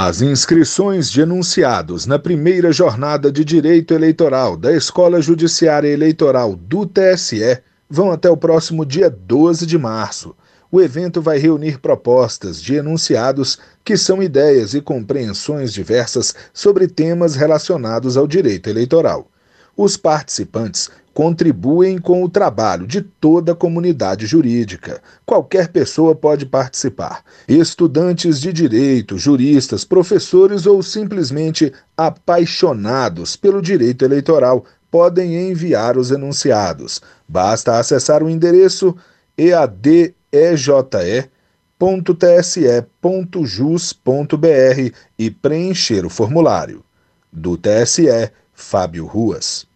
As inscrições de enunciados na primeira jornada de direito eleitoral da Escola Judiciária Eleitoral do TSE vão até o próximo dia 12 de março. O evento vai reunir propostas de enunciados que são ideias e compreensões diversas sobre temas relacionados ao direito eleitoral. Os participantes contribuem com o trabalho de toda a comunidade jurídica. Qualquer pessoa pode participar. Estudantes de direito, juristas, professores ou simplesmente apaixonados pelo direito eleitoral podem enviar os enunciados. Basta acessar o endereço eadeje.tse.jus.br e preencher o formulário. Do TSE, Fábio Ruas.